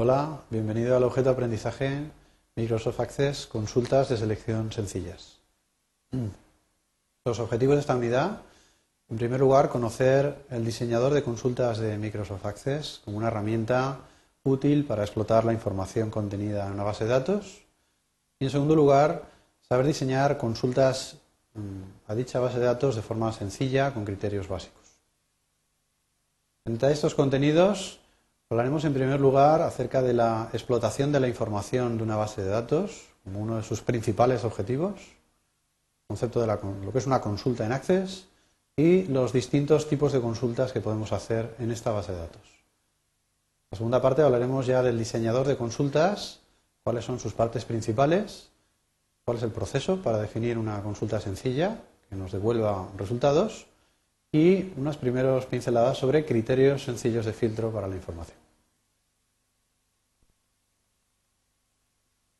Hola, bienvenido al objeto de aprendizaje Microsoft Access Consultas de selección sencillas. Los objetivos de esta unidad, en primer lugar, conocer el diseñador de consultas de Microsoft Access como una herramienta útil para explotar la información contenida en una base de datos. Y en segundo lugar, saber diseñar consultas mm, a dicha base de datos de forma sencilla con criterios básicos. Entre estos contenidos hablaremos en primer lugar acerca de la explotación de la información de una base de datos como uno de sus principales objetivos, concepto de lo que es una consulta en Access y los distintos tipos de consultas que podemos hacer en esta base de datos. En la segunda parte hablaremos ya del diseñador de consultas, cuáles son sus partes principales, cuál es el proceso para definir una consulta sencilla que nos devuelva resultados y unas primeras pinceladas sobre criterios sencillos de filtro para la información.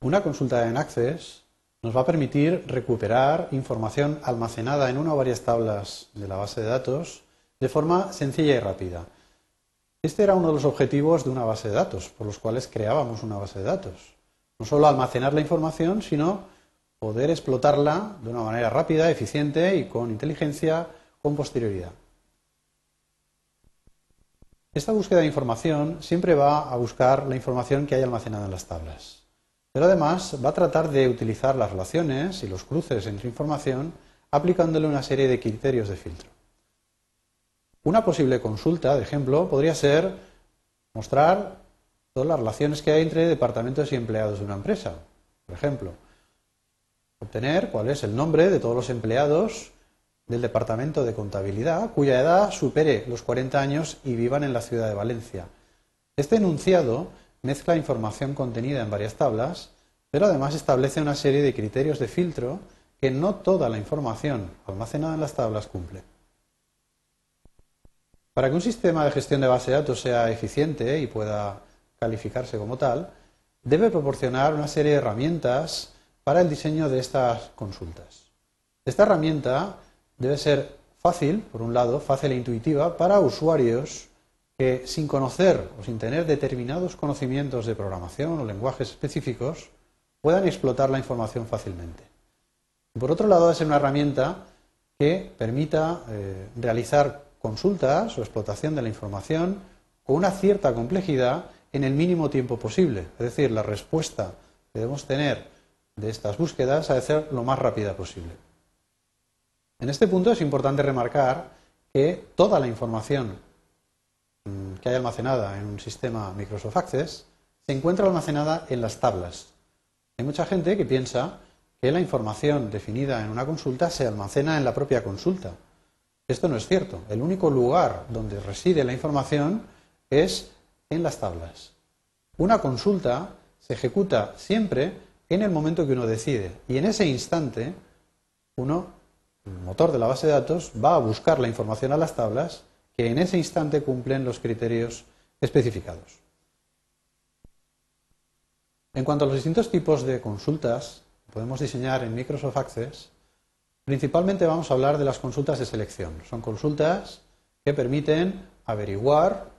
Una consulta en Access nos va a permitir recuperar información almacenada en una o varias tablas de la base de datos de forma sencilla y rápida. Este era uno de los objetivos de una base de datos, por los cuales creábamos una base de datos. No solo almacenar la información, sino poder explotarla de una manera rápida, eficiente y con inteligencia con posterioridad. Esta búsqueda de información siempre va a buscar la información que hay almacenada en las tablas, pero además va a tratar de utilizar las relaciones y los cruces entre información aplicándole una serie de criterios de filtro. Una posible consulta, de ejemplo, podría ser mostrar todas las relaciones que hay entre departamentos y empleados de una empresa. Por ejemplo, obtener cuál es el nombre de todos los empleados del Departamento de Contabilidad cuya edad supere los 40 años y vivan en la ciudad de Valencia. Este enunciado mezcla información contenida en varias tablas, pero además establece una serie de criterios de filtro que no toda la información almacenada en las tablas cumple. Para que un sistema de gestión de base de datos sea eficiente y pueda calificarse como tal, debe proporcionar una serie de herramientas para el diseño de estas consultas. Esta herramienta debe ser fácil, por un lado, fácil e intuitiva para usuarios que sin conocer o sin tener determinados conocimientos de programación o lenguajes específicos puedan explotar la información fácilmente. por otro lado, ser una herramienta que permita eh, realizar consultas o explotación de la información con una cierta complejidad en el mínimo tiempo posible. Es decir, la respuesta que debemos tener de estas búsquedas ha de ser lo más rápida posible. En este punto es importante remarcar que toda la información mm, que hay almacenada en un sistema Microsoft Access se encuentra almacenada en las tablas. Hay mucha gente que piensa que la información definida en una consulta se almacena en la propia consulta. Esto no es cierto. El único lugar donde reside la información es en las tablas. Una consulta se ejecuta siempre en el momento que uno decide y en ese instante uno motor de la base de datos va a buscar la información a las tablas que en ese instante cumplen los criterios especificados. En cuanto a los distintos tipos de consultas que podemos diseñar en Microsoft Access, principalmente vamos a hablar de las consultas de selección. Son consultas que permiten averiguar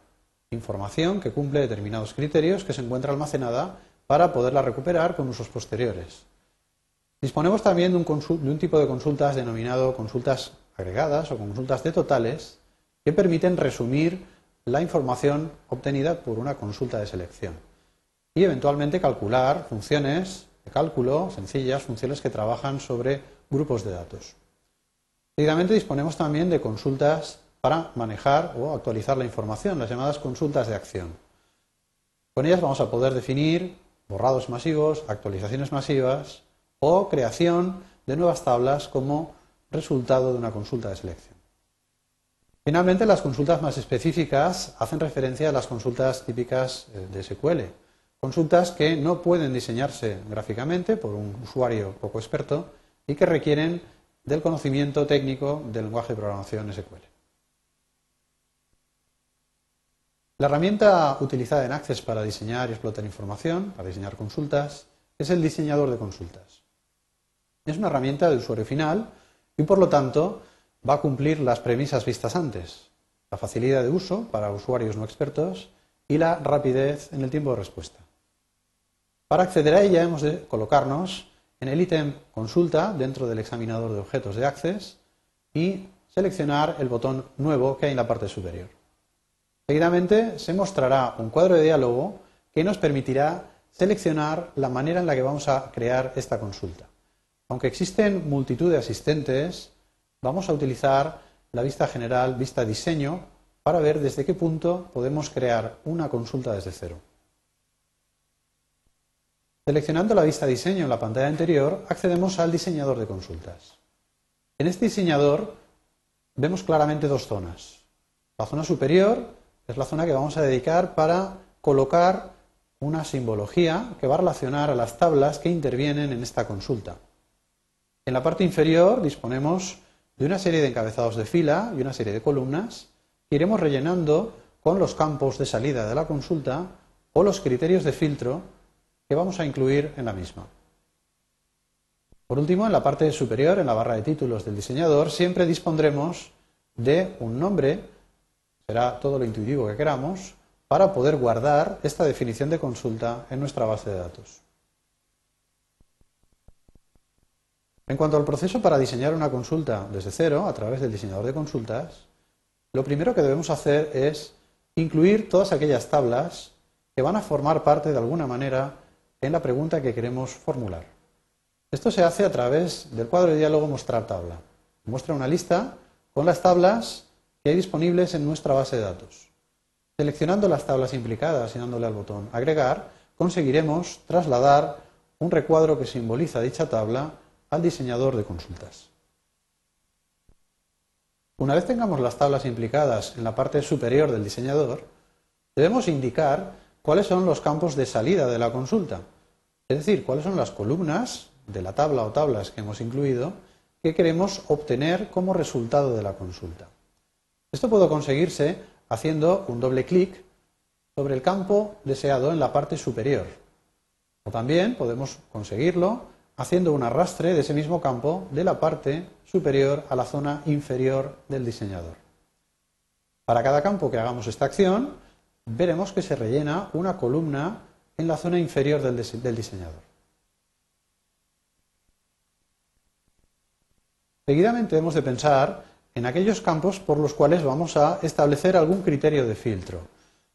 información que cumple determinados criterios que se encuentra almacenada para poderla recuperar con usos posteriores. Disponemos también de un, tipo de consultas denominado consultas agregadas o consultas de totales que permiten resumir la información obtenida por una consulta de selección y eventualmente calcular funciones de cálculo sencillas, funciones que trabajan sobre grupos de datos. Seguidamente disponemos también de consultas para manejar o actualizar la información, las llamadas consultas de acción. Con ellas vamos a poder definir borrados masivos, actualizaciones masivas, o creación de nuevas tablas como resultado de una consulta de selección. Finalmente, las consultas más específicas hacen referencia a las consultas típicas eh, de SQL, consultas que no pueden diseñarse gráficamente por un usuario poco experto y que requieren del conocimiento técnico del lenguaje de programación SQL. La herramienta utilizada en Access para diseñar y explotar información, para diseñar consultas, es el diseñador de consultas. Es una herramienta de usuario final y por lo tanto va a cumplir las premisas vistas antes. La facilidad de uso para usuarios no expertos y la rapidez en el tiempo de respuesta. Para acceder a ella hemos de colocarnos en el ítem Consulta dentro del examinador de objetos de Access y seleccionar el botón Nuevo que hay en la parte superior. Seguidamente se mostrará un cuadro de diálogo que nos permitirá seleccionar la manera en la que vamos a crear esta consulta. Aunque existen multitud de asistentes, vamos a utilizar la vista general, vista diseño, para ver desde qué punto podemos crear una consulta desde cero. Seleccionando la vista diseño en la pantalla anterior, accedemos al diseñador de consultas. En este diseñador vemos claramente dos zonas. La zona superior es la zona que vamos a dedicar para colocar una simbología que va a relacionar a las tablas que intervienen en esta consulta. En la parte inferior disponemos de una serie de encabezados de fila y una serie de columnas que iremos rellenando con los campos de salida de la consulta o los criterios de filtro que vamos a incluir en la misma. Por último, en la parte superior, en la barra de títulos del diseñador, siempre dispondremos de un nombre, será todo lo intuitivo que queramos, para poder guardar esta definición de consulta en nuestra base de datos. En cuanto al proceso para diseñar una consulta desde cero a través del diseñador de consultas, lo primero que debemos hacer es incluir todas aquellas tablas que van a formar parte de alguna manera en la pregunta que queremos formular. Esto se hace a través del cuadro de diálogo Mostrar tabla. Muestra una lista con las tablas que hay disponibles en nuestra base de datos. Seleccionando las tablas implicadas y dándole al botón Agregar, conseguiremos trasladar un recuadro que simboliza dicha tabla al diseñador de consultas. Una vez tengamos las tablas implicadas en la parte superior del diseñador, debemos indicar cuáles son los campos de salida de la consulta, es decir, cuáles son las columnas de la tabla o tablas que hemos incluido que queremos obtener como resultado de la consulta. Esto puede conseguirse haciendo un doble clic sobre el campo deseado en la parte superior. O también podemos conseguirlo haciendo un arrastre de ese mismo campo de la parte superior a la zona inferior del diseñador. Para cada campo que hagamos esta acción, veremos que se rellena una columna en la zona inferior del, diseñador. Seguidamente hemos de pensar en aquellos campos por los cuales vamos a establecer algún criterio de filtro.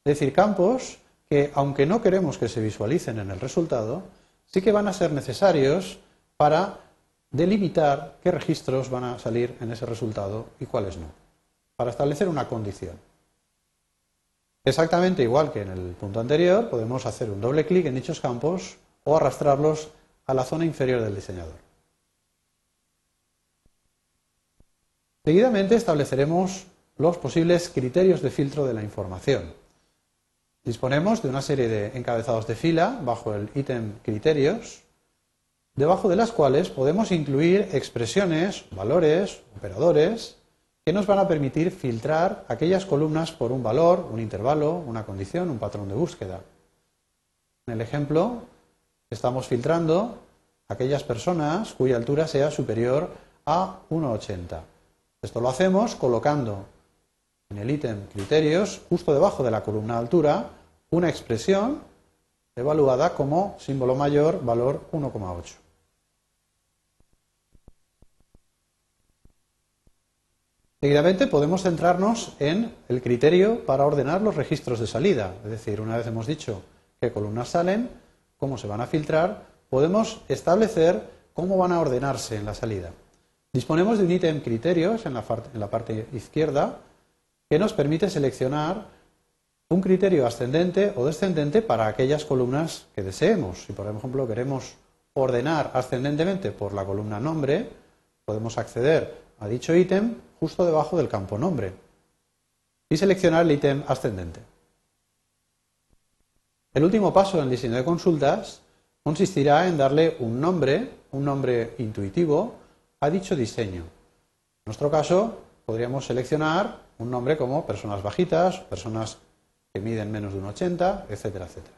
Es decir, campos que, aunque no queremos que se visualicen en el resultado, sí que van a ser necesarios para delimitar qué registros van a salir en ese resultado y cuáles no, para establecer una condición. Exactamente igual que en el punto anterior, podemos hacer un doble clic en dichos campos o arrastrarlos a la zona inferior del diseñador. Seguidamente estableceremos los posibles criterios de filtro de la información. Disponemos de una serie de encabezados de fila bajo el ítem criterios, debajo de las cuales podemos incluir expresiones, valores, operadores, que nos van a permitir filtrar aquellas columnas por un valor, un intervalo, una condición, un patrón de búsqueda. En el ejemplo, estamos filtrando aquellas personas cuya altura sea superior a 1,80. Esto lo hacemos colocando en el ítem criterios, justo debajo de la columna altura, una expresión evaluada como símbolo mayor valor 1,8. Seguidamente podemos centrarnos en el criterio para ordenar los registros de salida. Es decir, una vez hemos dicho qué columnas salen, cómo se van a filtrar, podemos establecer cómo van a ordenarse en la salida. Disponemos de un ítem criterios en la, parte izquierda que nos permite seleccionar un criterio ascendente o descendente para aquellas columnas que deseemos. Si, por ejemplo, queremos ordenar ascendentemente por la columna nombre, podemos acceder a dicho ítem justo debajo del campo nombre y seleccionar el ítem ascendente. El último paso en el diseño de consultas consistirá en darle un nombre, un nombre intuitivo, a dicho diseño. En nuestro caso, podríamos seleccionar un nombre como personas bajitas, personas que miden menos de un 80, etcétera, etcétera.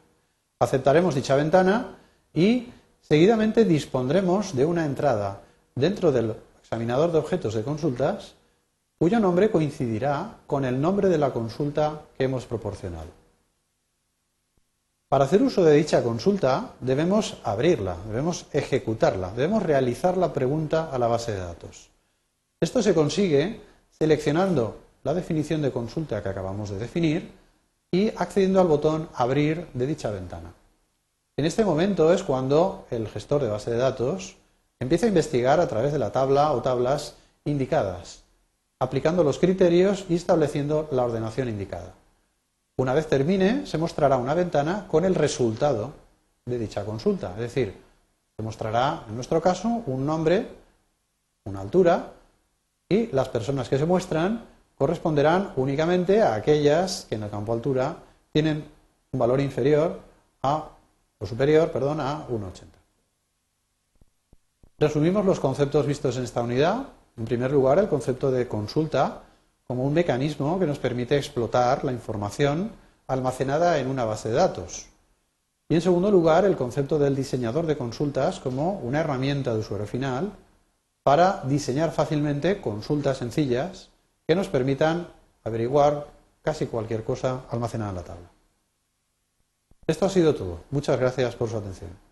Aceptaremos dicha ventana y seguidamente dispondremos de una entrada dentro del examinador de objetos de consultas cuyo nombre coincidirá con el nombre de la consulta que hemos proporcionado. Para hacer uso de dicha consulta debemos abrirla, debemos ejecutarla, debemos realizar la pregunta a la base de datos. Esto se consigue seleccionando la definición de consulta que acabamos de definir y accediendo al botón Abrir de dicha ventana. En este momento es cuando el gestor de base de datos empieza a investigar a través de la tabla o tablas indicadas, aplicando los criterios y estableciendo la ordenación indicada. Una vez termine, se mostrará una ventana con el resultado de dicha consulta. Es decir, se mostrará, en nuestro caso, un nombre, una altura y las personas que se muestran corresponderán únicamente a aquellas que en el campo altura tienen un valor inferior a, o superior, perdón, a 1,80. Resumimos los conceptos vistos en esta unidad. En primer lugar, el concepto de consulta como un mecanismo que nos permite explotar la información almacenada en una base de datos. Y en segundo lugar, el concepto del diseñador de consultas como una herramienta de usuario final para diseñar fácilmente consultas sencillas que nos permitan averiguar casi cualquier cosa almacenada en la tabla. Esto ha sido todo. Muchas gracias por su atención.